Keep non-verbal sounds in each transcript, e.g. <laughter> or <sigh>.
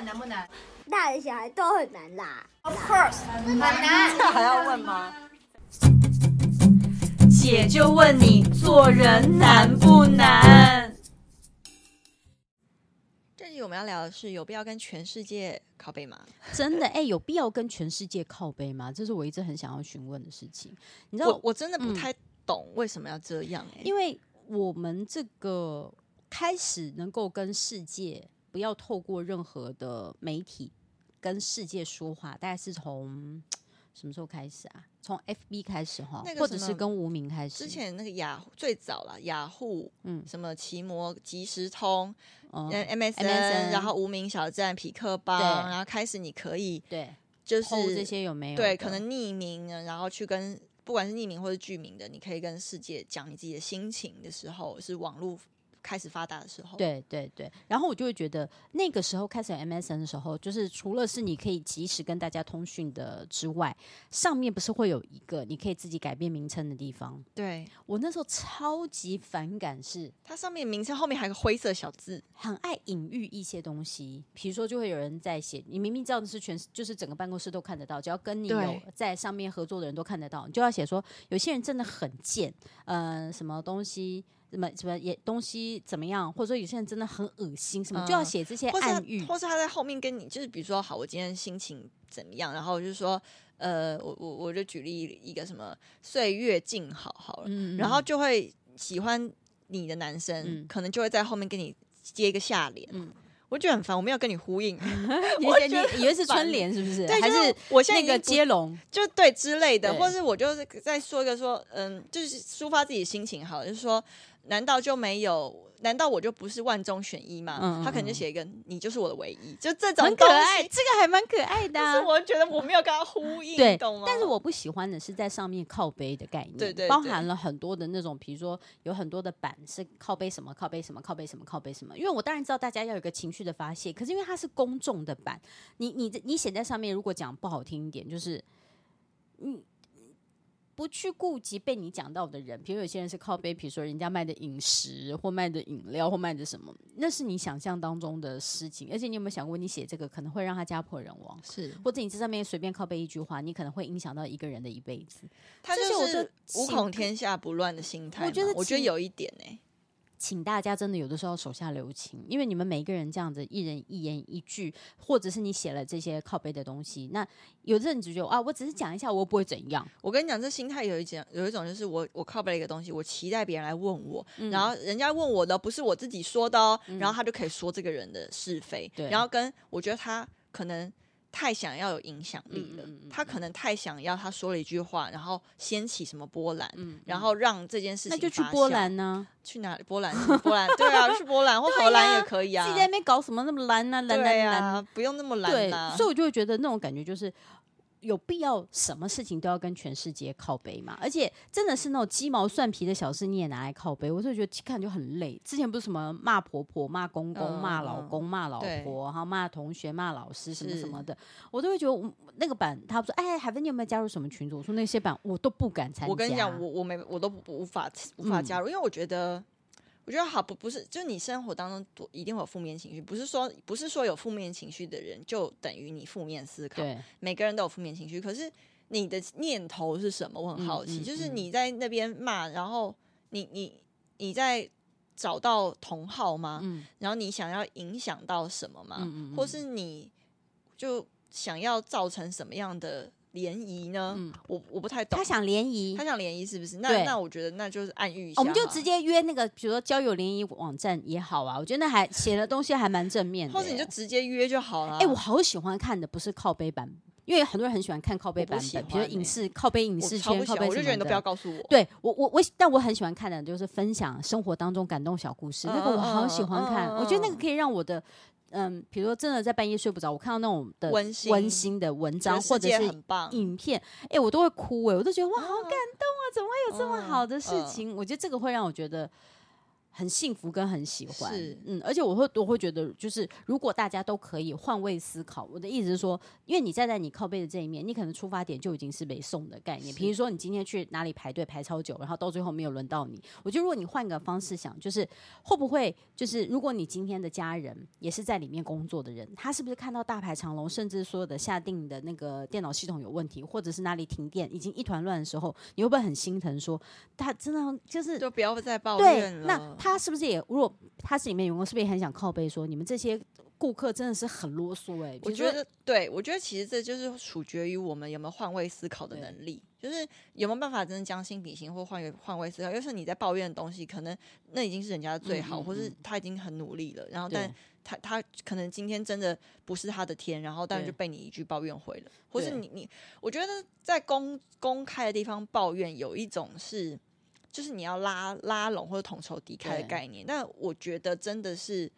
本难不难？大人小孩都很难啦。Of course，很难。这还要问吗？姐就问你，做人难不难？这集我们要聊的是，有必要跟全世界靠背吗？真的，哎、欸，有必要跟全世界靠背吗？这是我一直很想要询问的事情。你知道，我，我真的不太懂为什么要这样、欸。因为我们这个开始能够跟世界不要透过任何的媒体跟世界说话，大概是从。什么时候开始啊？从 FB 开始哈，或者是跟无名开始。之前那个雅最早了，雅虎，嗯，什么奇摩、即时通、嗯、MSN, 然后无名小站、痞客邦，然后开始你可以对，就是这些有没有？对，可能匿名，然后去跟不管是匿名或是具名的，你可以跟世界讲你自己的心情的时候，是网络。开始发达的时候，对对对，然后我就会觉得那个时候开始 MSN 的时候，就是除了是你可以及时跟大家通讯的之外，上面不是会有一个你可以自己改变名称的地方？对，我那时候超级反感，是它上面名称后面还有个灰色小字，很爱隐喻一些东西，比如说就会有人在写，你明明知道的是全就是整个办公室都看得到，只要跟你有在上面合作的人都看得到，你就要写说有些人真的很贱，呃，什么东西。什么什么也东西怎么样，或者说有些人真的很恶心，什么、嗯、就要写这些暗语，或是他在后面跟你，就是比如说，好，我今天心情怎么样，然后就是说，呃，我我我就举例一个什么岁月静好好了，嗯、然后就会喜欢你的男生、嗯，可能就会在后面跟你接一个下联，嗯，我觉得很烦，我没有跟你呼应，<laughs> <laughs> 我觉得你以为是春联是不是？对，还是我现在那个接龙，就对之类的，或是我就是再说一个说，嗯，就是抒发自己心情，好，就是说。难道就没有？难道我就不是万中选一吗？嗯、他可能就写一个“你就是我的唯一”，就这种很可爱，这个还蛮可爱的、啊。但是我觉得我没有跟他呼应，对，懂吗？但是我不喜欢的是在上面靠背的概念，对对，对，包含了很多的那种，比如说有很多的板是靠背什么，靠背什么，靠背什么，靠背什么。因为我当然知道大家要有一个情绪的发泄，可是因为它是公众的板，你你你写在上面，如果讲不好听一点，就是嗯。不去顾及被你讲到的人，比如有些人是靠背，比如说人家卖的饮食或卖的饮料或卖的什么，那是你想象当中的事情。而且你有没有想过，你写这个可能会让他家破人亡？是，或者你这上面随便靠背一句话，你可能会影响到一个人的一辈子。他就是无恐天下不乱的心态。我觉得，我觉得有一点呢、欸。请大家真的有的时候手下留情，因为你们每一个人这样子，一人一言一句，或者是你写了这些靠背的东西，那有的人就觉得啊，我只是讲一下，我又不会怎样。我跟你讲，这心态有一种，有一种就是我我靠背了一个东西，我期待别人来问我，嗯、然后人家问我的不是我自己说的哦，嗯、然后他就可以说这个人的是非，对，然后跟我觉得他可能。太想要有影响力了，嗯嗯嗯，他可能太想要，他说了一句话，然后掀起什么波澜，然后让这件事情，那就去波兰呢？去哪里？波兰？波兰？对啊，去波兰或荷兰也可以啊。自己在那边搞什么那么蓝呢？啊？蓝蓝蓝，不用那么蓝啊。所以我就会觉得那种感觉就是。有必要什么事情都要跟全世界靠背嘛？而且真的是那种鸡毛蒜皮的小事，你也拿来靠背，我就觉得看就很累。之前不是什么骂婆婆、骂公公、骂、嗯、老公、骂老婆，然后骂同学、骂老师什么什么的，我都会觉得我那个版，他说：“哎，海芬，你有没有加入什么群组？”我说：“那些版我都不敢参加。”我跟你讲，我我没我都无法无法加入，嗯、因为我觉得。我觉得好不不是，就你生活当中多一定会有负面情绪，不是说不是说有负面情绪的人就等于你负面思考。对，每个人都有负面情绪，可是你的念头是什么？我很好奇。嗯嗯、就是你在那边骂，然后你你你在找到同好吗？嗯、然后你想要影响到什么吗？嗯嗯嗯、或是你就想要造成什么样的？联谊呢？嗯，我我不太懂。他想联谊，他想联谊是不是？那那我觉得那就是暗喻一下。我们就直接约那个，比如说交友联谊网站也好啊。我觉得那还写的东西还蛮正面的。或者你就直接约就好了。哎、欸，我好喜欢看的不是靠背版，因为很多人很喜欢看靠背版本，比如影视靠背影视圈靠背。我就觉得你都不要告诉我。对我我我，但我很喜欢看的就是分享生活当中感动小故事，嗯、那个我好喜欢看、嗯。我觉得那个可以让我的。嗯，比如说真的在半夜睡不着，我看到那种的温馨温馨的文章或者是影片，哎、欸，我都会哭哎、欸，我都觉得哇，好感动啊！怎么会有这么好的事情？嗯嗯、我觉得这个会让我觉得很幸福跟很喜欢，是嗯，而且我会我会觉得，就是如果大家都可以换位思考，我的意思是说，因为你站在你靠背的这一面，你可能出发点就已经是北送的概念。比如说你今天去哪里排队排超久，然后到最后没有轮到你，我觉得如果你换个方式想，就是会不会就是如果你今天的家人也是在里面工作的人，他是不是看到大排长龙，甚至所有的下定的那个电脑系统有问题，或者是哪里停电已经一团乱的时候，你会不会很心疼说，说他真的就是就不要再抱怨了。那他是不是也如果他是里面员工，是不是也很想靠背说你们这些顾客真的是很啰嗦？哎，我觉得对，我觉得其实这就是取决于我们有没有换位思考的能力，就是有没有办法真的将心比心或换位换位思考。要是你在抱怨的东西，可能那已经是人家的最好，嗯嗯嗯，或是他已经很努力了，然后但他他可能今天真的不是他的天，然后但是就被你一句抱怨毁了，或是你你，我觉得在公公开的地方抱怨有一种是。就是你要拉拉拢或者统筹敌忾的概念，但我觉得真的是，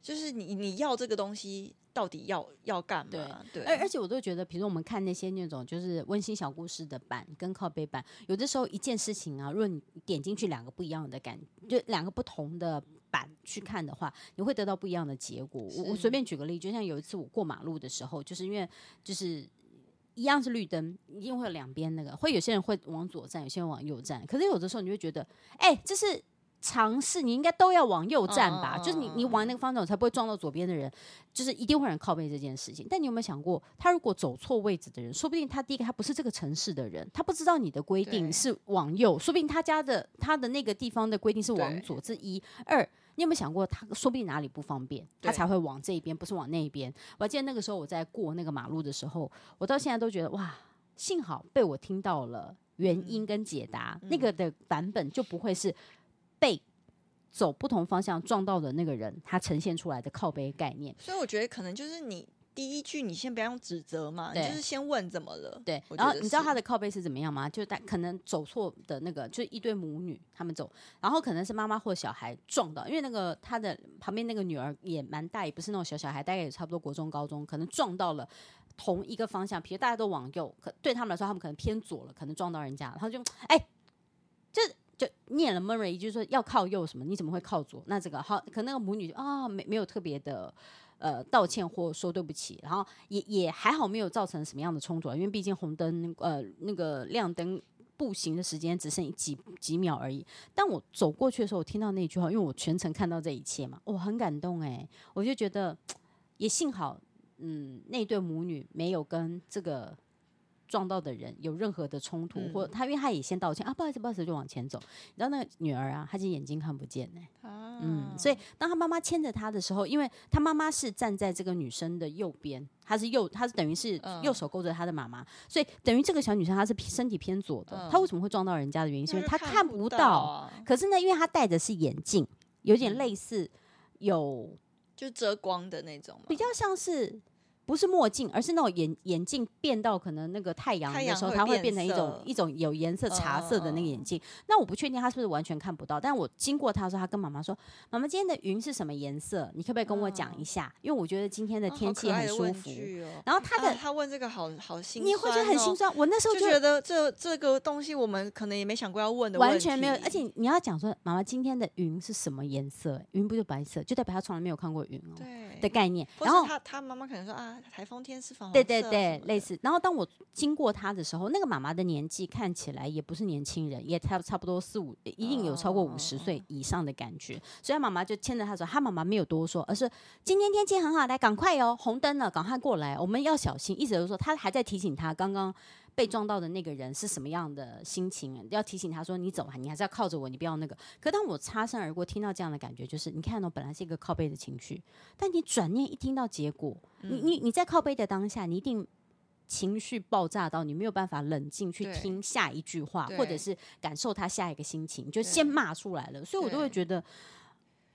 就是你你要这个东西到底要要干嘛？对，而而且我都觉得，比如说我们看那些那种就是温馨小故事的版跟靠背版，有的时候一件事情啊，如果你点进去两个不一样的感，就两个不同的版去看的话，你会得到不一样的结果。我我随便举个例，就像有一次我过马路的时候，就是因为就是。一样是绿灯，一定会有两边那个，会有些人会往左站，有些人往右站。可是有的时候你会觉得，哎、欸，这是尝试，你应该都要往右站吧？就是你你往那个方向才不会撞到左边的人，就是一定会有人靠背这件事情。但你有没有想过，他如果走错位置的人，说不定他第一个他不是这个城市的人，他不知道你的规定是往右，说不定他家的他的那个地方的规定是往左，这一二。你有没有想过，他说不定哪里不方便，他才会往这一边，不是往那一边？我还记得那个时候我在过那个马路的时候，我到现在都觉得哇，幸好被我听到了原因跟解答，嗯、那个的版本就不会是被走不同方向撞到的那个人他呈现出来的靠背概念。所以我觉得可能就是你。第一句你先不要用指责嘛，你就是先问怎么了。对，然后你知道他的靠背是怎么样吗？就是他可能走错的那个，就是一对母女他们走，然后可能是妈妈或小孩撞到，因为那个他的旁边那个女儿也蛮大，也不是那种小小孩，大概也差不多国中高中，可能撞到了同一个方向，比如大家都往右，可对他们来说他们可能偏左了，可能撞到人家，然后就哎，就就念了 Murray 一句说要靠右什么？你怎么会靠左？那这个好，可能那个母女啊、哦、没没有特别的。呃，道歉或说对不起，然后也也还好，没有造成什么样的冲突，因为毕竟红灯呃那个亮灯步行的时间只剩几几秒而已。但我走过去的时候，我听到那句话，因为我全程看到这一切嘛，我很感动哎，我就觉得 <tsk> 也幸好，嗯，那对母女没有跟这个。撞到的人有任何的冲突，嗯、或他因为他也先道歉啊，不好意思，不好意思，就往前走。你知道那个女儿啊，她其实眼睛看不见呢、欸，啊、嗯，所以当她妈妈牵着她的时候，因为她妈妈是站在这个女生的右边，她是右，她是等于是右手勾着她的妈妈，嗯、所以等于这个小女生她是身体偏左的。嗯、她为什么会撞到人家的原因，是因为她看不到。啊、可是呢，因为她戴的是眼镜，有点类似有就遮光的那种，比较像是。不是墨镜，而是那种眼眼镜变到可能那个太阳的时候，它会变成一种一种有颜色茶色的那个眼镜。那我不确定他是不是完全看不到，但我经过他的时候，他跟妈妈说：“妈妈，今天的云是什么颜色？你可不可以跟我讲一下？因为我觉得今天的天气很舒服。”然后他的他问这个好好心，你会觉得很心酸。我那时候就觉得这这个东西我们可能也没想过要问的，完全没有。而且你要讲说，妈妈今天的云是什么颜色？云不就白色，就代表他从来没有看过云哦。对的概念。然后他他妈妈可能说啊，台风天是。对对对，类似。然后当我经过他的时候，那个妈妈的年纪看起来也不是年轻人，也差差不多四五，一定有超过五十岁以上的感觉。所以他妈妈就牵着他说，他妈妈没有多说，而是今天天气很好，来赶快哟，红灯了，赶快过来，我们要小心。意思就是说，他还在提醒他刚刚。被撞到的那个人是什么样的心情？要提醒他说：“你走，你还是要靠着我，你不要那个。”可当我擦身而过，听到这样的感觉，就是你看到本来是一个靠背的情绪，但你转念一听到结果，你你你在靠背的当下，你一定情绪爆炸到你没有办法冷静去听下一句话，或者是感受他下一个心情，就先骂出来了。所以我都会觉得。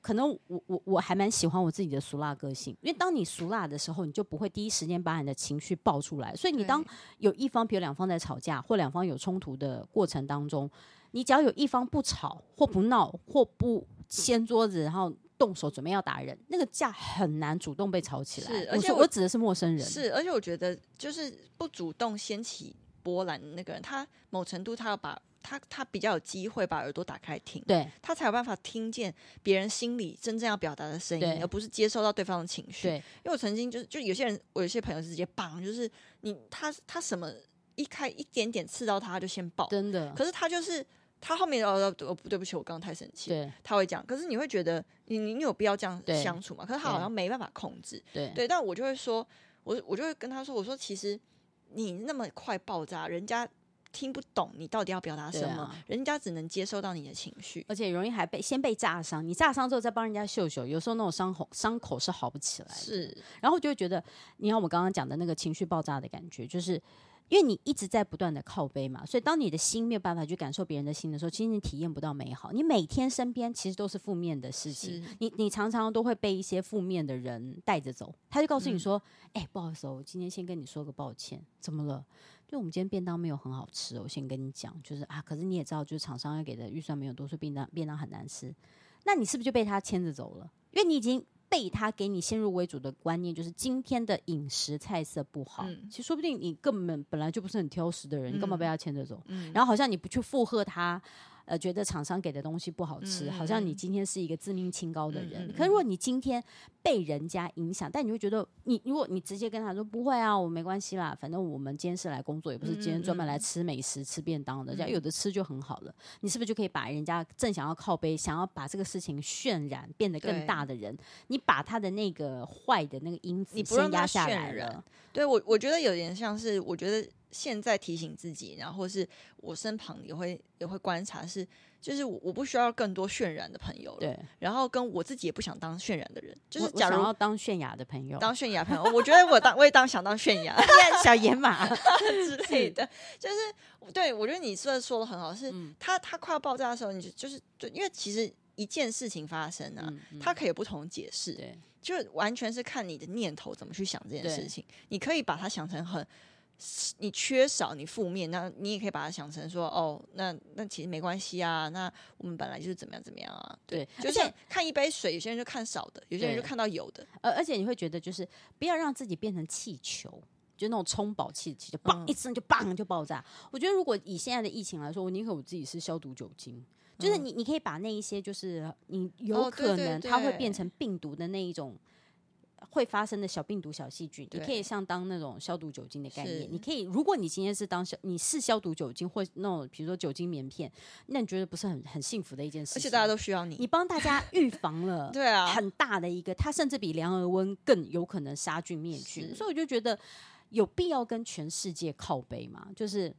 可能我我我还蛮喜欢我自己的俗辣个性，因为当你俗辣的时候，你就不会第一时间把你的情绪爆出来。所以你当有一方，比如两方在吵架或两方有冲突的过程当中，你只要有一方不吵或不闹或不掀桌子，然后动手准备要打人，那个架很难主动被吵起来。是，而且我，指的是陌生人。是，而且我觉得就是不主动掀起。波兰那个人，他某程度他要把他他比较有机会把耳朵打开听，对，他才有办法听见别人心里真正要表达的声音，而不是接收到对方的情绪。因为我曾经就是就有些人，我有些朋友是直接棒，就是你他他什么一开一点点刺到他，他就先爆，真的。可是他就是他后面哦哦不对不起，我刚刚太生气，对，他会讲。可是你会觉得你你有必要这样相处吗？可是他好像没办法控制，对对。但我就会说，我我就会跟他说，我说其实你那么快爆炸，人家。听不懂你到底要表达什么，啊、人家只能接收到你的情绪，而且容易还被先被炸伤。你炸伤之后再帮人家秀秀，有时候那种伤口伤口是好不起来的。是，然后就会觉得，你看我们刚刚讲的那个情绪爆炸的感觉，就是因为你一直在不断的靠背嘛，所以当你的心没有办法去感受别人的心的时候，其实你体验不到美好。你每天身边其实都是负面的事情，你你常常都会被一些负面的人带着走。他就告诉你说：“哎、嗯欸，不好意思，我今天先跟你说个抱歉，怎么了？”就我们今天便当没有很好吃，我先跟你讲，就是啊，可是你也知道，就是厂商要给的预算没有多，所以便当便当很难吃。那你是不是就被他牵着走了？因为你已经被他给你先入为主的观念，就是今天的饮食菜色不好。嗯、其实说不定你根本本来就不是很挑食的人，你干嘛被他牵着走？嗯、然后好像你不去附和他。呃，觉得厂商给的东西不好吃，嗯、好像你今天是一个自命清高的人。嗯、可是如果你今天被人家影响，但你会觉得你，如果你直接跟他说不会啊，我没关系啦，反正我们今天是来工作，也不是今天专门来吃美食、嗯、吃便当的，这样有的吃就很好了。你是不是就可以把人家正想要靠背、想要把这个事情渲染变得更大的人，你把他的那个坏的那个因子先压下来了？对我，我觉得有点像是，我觉得。现在提醒自己，然后是我身旁也会也会观察是，是就是我我不需要更多渲染的朋友了。对，然后跟我自己也不想当渲染的人，就是假如要当泫雅的朋友，当泫雅朋友，我觉得我当我也当想当泫雅。小野马之类的，就是对我觉得你说的说的很好，是他他快要爆炸的时候，你就就是就因为其实一件事情发生啊，它可以有不同解释，对，就完全是看你的念头怎么去想这件事情，你可以把它想成很。你缺少你负面，那你也可以把它想成说，哦，那那其实没关系啊，那我们本来就是怎么样怎么样啊，对，就像看一杯水，有些人就看少的，有些人就看到有的，而而且你会觉得就是不要让自己变成气球，就那种充饱气气就砰一声就砰就爆炸。嗯、我觉得如果以现在的疫情来说，我宁可我自己是消毒酒精，就是你你可以把那一些就是你有可能它会变成病毒的那一种。会发生的小病毒、小细菌，你可以像当那种消毒酒精的概念。你可以，如果你今天是当消，你是消毒酒精或那种，比如说酒精棉片，那你觉得不是很很幸福的一件事情？而且大家都需要你，你帮大家预防了，<laughs> 对啊，很大的一个，它甚至比量额温更有可能杀菌灭菌。所以我就觉得有必要跟全世界靠背嘛，就是。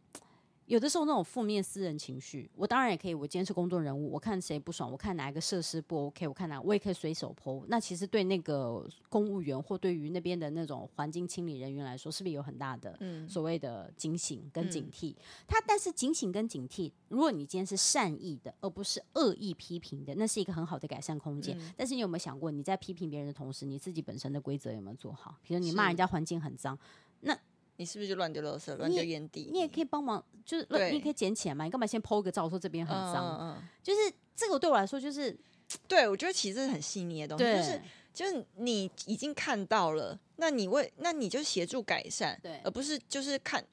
有的时候那种负面私人情绪，我当然也可以。我今天是公众人物，我看谁不爽，我看哪一个设施不 OK，我看哪，我也可以随手 po。那其实对那个公务员或对于那边的那种环境清理人员来说，是不是有很大的所谓的警醒跟警惕？嗯、他但是警醒跟警惕，如果你今天是善意的，而不是恶意批评的，那是一个很好的改善空间。嗯、但是你有没有想过，你在批评别人的同时，你自己本身的规则有没有做好？比如你骂人家环境很脏，那。你是不是就乱丢垃圾、乱丢烟蒂？你也可以帮忙，就是你也可以捡起来嘛。你干嘛先 po 个照说这边很脏？嗯嗯，就是这个对我来说，就是 <tsk> 对我觉得其实是很细腻的东西。就是就是你已经看到了，那你为那你就协助改善，对，而不是就是看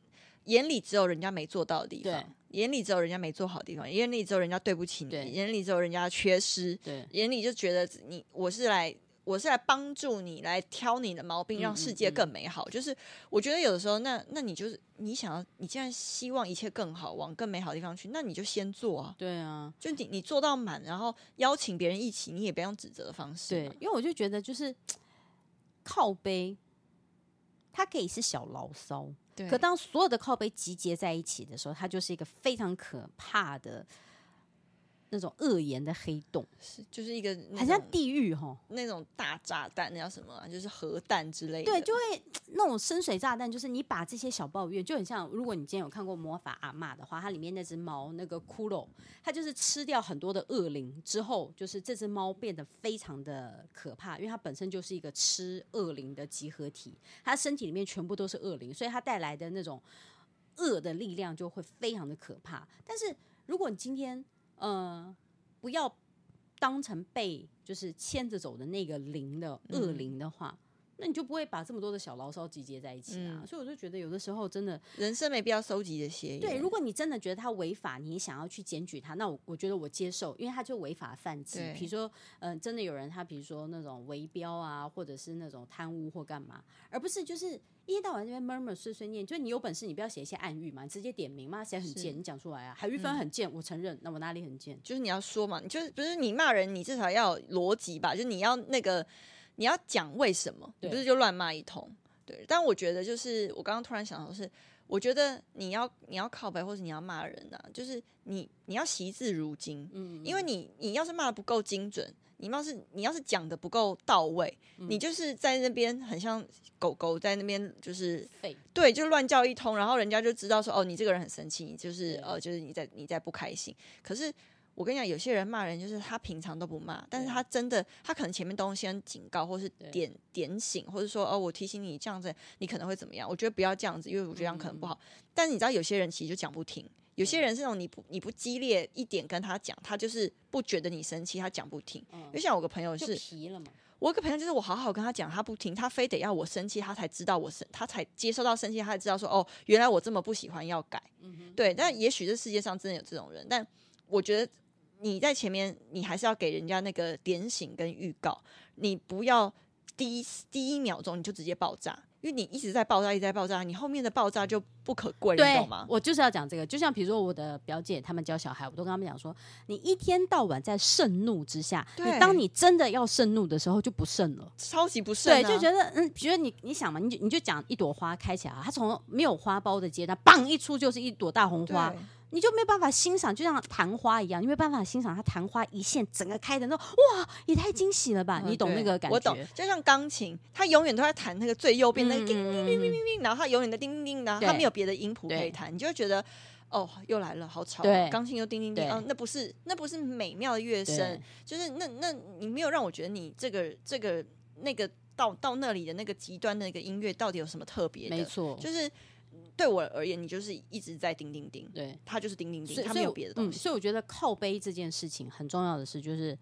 眼里只有人家没做到的地方，眼里只有人家没做好的地方，眼里只有人家对不起你，眼里只有人家缺失，对，眼里就觉得你我是来。我是来帮助你，来挑你的毛病，让世界更美好。嗯嗯嗯，就是我觉得有的时候，那那你就是你想要，你既然希望一切更好，往更美好的地方去，那你就先做啊。对啊，就你你做到满，然后邀请别人一起，你也不要用指责的方式。对，因为我就觉得就是靠背，它可以是小牢骚，对。可当所有的靠背集结在一起的时候，它就是一个非常可怕的。那种恶言的黑洞，是就是一个很像地狱哈，那种大炸弹，那叫什么啊？就是核弹之类的。对，就会那种深水炸弹，就是你把这些小抱怨，就很像，如果你今天有看过魔法阿嬷的话，它里面那只猫那个骷髅，它就是吃掉很多的恶灵之后，就是这只猫变得非常的可怕，因为它本身就是一个吃恶灵的集合体，它身体里面全部都是恶灵，所以它带来的那种恶的力量就会非常的可怕。但是如果你今天呃，不要当成被就是牵着走的那个灵的恶灵的话，嗯、那你就不会把这么多的小牢骚集结在一起啊。嗯、所以我就觉得有的时候真的人生没必要收集这些。对，如果你真的觉得他违法，你想要去检举他，那我我觉得我接受，因为他就违法犯纪。比如说，嗯、呃，真的有人他比如说那种围标啊，或者是那种贪污或干嘛，而不是就是一天到晚那边 murmur 碎碎念。就你有本事，你不要写一些暗语嘛，你直接点名嘛，写很贱，你讲出来啊。海玉芬很贱，嗯、我承认，那我哪里很贱？就是你要说嘛，你就是不是你骂人，你至少要有逻辑吧？就你要那个。你要讲为什么，你不是就乱骂一通？对，但我觉得就是我刚刚突然想到是，我觉得你要你要靠北或者你要骂人啊，就是你你要惜字如金，嗯，因为你你要是骂得不够精准，你要是你要是讲的不够到位，嗯、你就是在那边很像狗狗在那边就是对，就乱叫一通，然后人家就知道说哦，你这个人很生气，你就是呃，就是你在你在不开心，可是。我跟你讲，有些人骂人就是他平常都不骂，但是他真的，他可能前面都先警告，或是点点醒，或者说哦，我提醒你这样子，你可能会怎么样？我觉得不要这样子，因为我觉得这样可能不好。嗯、但是你知道，有些人其实就讲不听，有些人是那种你不你不激烈一点跟他讲，他就是不觉得你生气，他讲不听。嗯、因为像我个朋友是，皮了嘛。我有个朋友就是我好好跟他讲，他不听，他非得要我生气，他才知道我生，他才接受到生气，他才知道说哦，原来我这么不喜欢要改。嗯、对，但也许这世界上真的有这种人，但我觉得。你在前面，你还是要给人家那个点醒跟预告，你不要第一第一秒钟你就直接爆炸，因为你一直在爆炸，一直在爆炸，你后面的爆炸就不可贵，你懂吗？我就是要讲这个，就像比如说我的表姐他们教小孩，我都跟他们讲说，你一天到晚在盛怒之下，你当你真的要盛怒的时候就不盛了，超级不盛，啊，对，就觉得嗯，比如你你想嘛，你就你就讲一朵花开起来，它从没有花苞的阶段，砰一出就是一朵大红花。你就没有办法欣赏，就像昙花一样，你没有办法欣赏它昙花一现整个开的那种，哇，也太惊喜了吧！嗯、你懂那个感觉？我懂，就像钢琴，它永远都在弹那个最右边那个叮叮叮叮叮，然后它永远的叮叮叮，然后它没有别的音谱可以弹，你就会觉得哦，又来了，好吵，钢琴又叮叮叮，哦，那不是那不是美妙的乐声，就是那那你没有让我觉得你这个这个那个到到那里的那个极端的那个音乐到底有什么特别的？没错，就是。对我而言，你就是一直在叮叮叮，对，他就是叮叮叮，他没有别的东西。嗯，所以我觉得靠背这件事情很重要的是，就是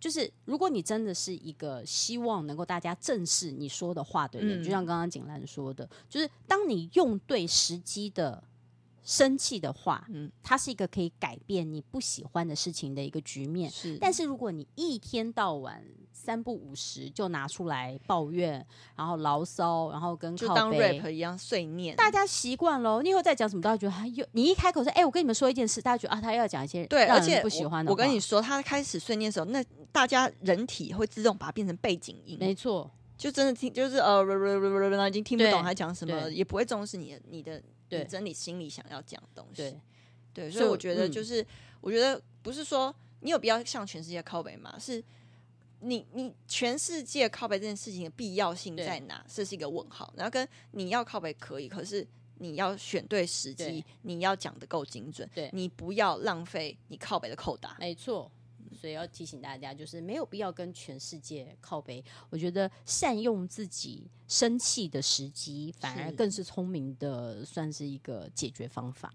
就是，如果你真的是一个希望能够大家正视你说的话的人，嗯，就像刚刚景兰说的，就是当你用对时机的生气的话，嗯，它是一个可以改变你不喜欢的事情的一个局面。是，但是如果你一天到晚。三不五时就拿出来抱怨，然后牢骚，然后跟靠就当 rap 一样碎念，大家习惯了。你以后再讲什么，大家觉得他又你一开口说，哎、欸，我跟你们说一件事，大家觉得啊，他要讲一些对，而且不喜欢的话。我跟你说，他开始碎念的时候，那大家人体会自动把它变成背景音，没错，就真的听，就是呃，已经听不懂他讲什么，也不会重视你的你的你真理心里想要讲的东西。对，所以我觉得就是，我觉得不是说你有必要向全世界靠北嘛，是。你你全世界靠北这件事情的必要性在哪？这是一个问号。然后跟你要靠北可以，可是你要选对时机，你要讲的够精准，对你不要浪费你靠北的扣打。没错，所以要提醒大家，就是没有必要跟全世界靠背。我觉得善用自己生气的时机，反而更是聪明的，算是一个解决方法。